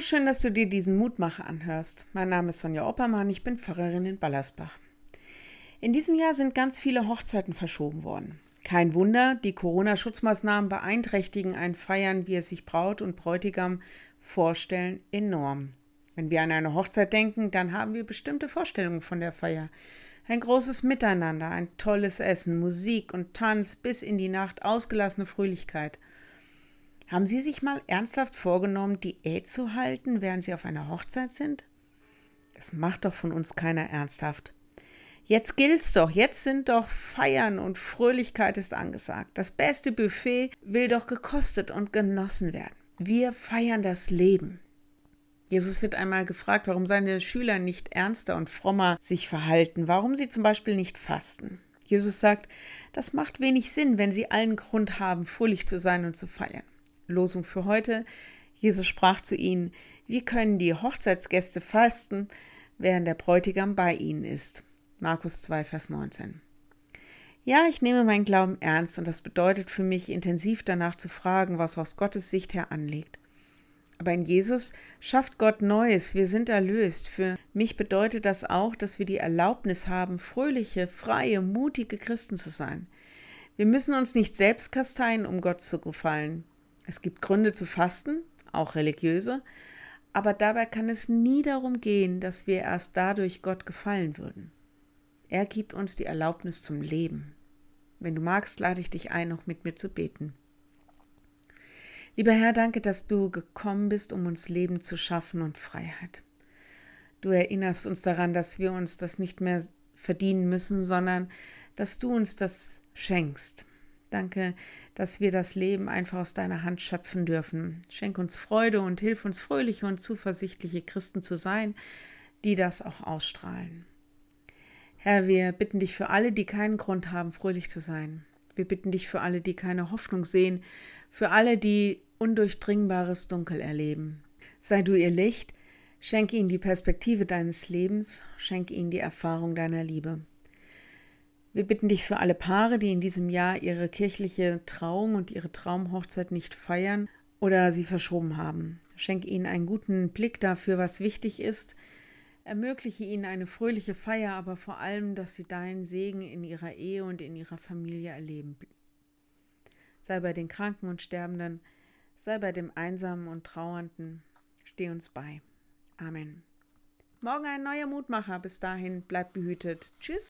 Schön, dass du dir diesen Mutmacher anhörst. Mein Name ist Sonja Oppermann, ich bin Pfarrerin in Ballersbach. In diesem Jahr sind ganz viele Hochzeiten verschoben worden. Kein Wunder, die Corona-Schutzmaßnahmen beeinträchtigen ein Feiern, wie es sich Braut und Bräutigam vorstellen, enorm. Wenn wir an eine Hochzeit denken, dann haben wir bestimmte Vorstellungen von der Feier. Ein großes Miteinander, ein tolles Essen, Musik und Tanz bis in die Nacht, ausgelassene Fröhlichkeit. Haben Sie sich mal ernsthaft vorgenommen, Diät zu halten, während Sie auf einer Hochzeit sind? Das macht doch von uns keiner ernsthaft. Jetzt gilt's doch, jetzt sind doch Feiern und Fröhlichkeit ist angesagt. Das beste Buffet will doch gekostet und genossen werden. Wir feiern das Leben. Jesus wird einmal gefragt, warum seine Schüler nicht ernster und frommer sich verhalten, warum sie zum Beispiel nicht fasten. Jesus sagt, das macht wenig Sinn, wenn sie allen Grund haben, fröhlich zu sein und zu feiern. Losung für heute. Jesus sprach zu ihnen, wie können die Hochzeitsgäste fasten, während der Bräutigam bei ihnen ist. Markus 2, Vers 19. Ja, ich nehme meinen Glauben ernst und das bedeutet für mich, intensiv danach zu fragen, was aus Gottes Sicht her anliegt. Aber in Jesus schafft Gott Neues, wir sind erlöst. Für mich bedeutet das auch, dass wir die Erlaubnis haben, fröhliche, freie, mutige Christen zu sein. Wir müssen uns nicht selbst kasteien, um Gott zu gefallen. Es gibt Gründe zu fasten, auch religiöse, aber dabei kann es nie darum gehen, dass wir erst dadurch Gott gefallen würden. Er gibt uns die Erlaubnis zum Leben. Wenn du magst, lade ich dich ein, noch mit mir zu beten. Lieber Herr, danke, dass du gekommen bist, um uns Leben zu schaffen und Freiheit. Du erinnerst uns daran, dass wir uns das nicht mehr verdienen müssen, sondern dass du uns das schenkst. Danke, dass wir das Leben einfach aus deiner Hand schöpfen dürfen. Schenk uns Freude und hilf uns fröhliche und zuversichtliche Christen zu sein, die das auch ausstrahlen. Herr, wir bitten dich für alle, die keinen Grund haben, fröhlich zu sein. Wir bitten dich für alle, die keine Hoffnung sehen, für alle, die undurchdringbares Dunkel erleben. Sei du ihr Licht, schenke ihnen die Perspektive deines Lebens, schenke ihnen die Erfahrung deiner Liebe. Wir bitten dich für alle Paare, die in diesem Jahr ihre kirchliche Trauung und ihre Traumhochzeit nicht feiern oder sie verschoben haben. Schenke ihnen einen guten Blick dafür, was wichtig ist. Ermögliche ihnen eine fröhliche Feier, aber vor allem, dass sie deinen Segen in ihrer Ehe und in ihrer Familie erleben. Sei bei den Kranken und Sterbenden, sei bei dem Einsamen und Trauernden. Steh uns bei. Amen. Morgen ein neuer Mutmacher. Bis dahin, bleibt behütet. Tschüss.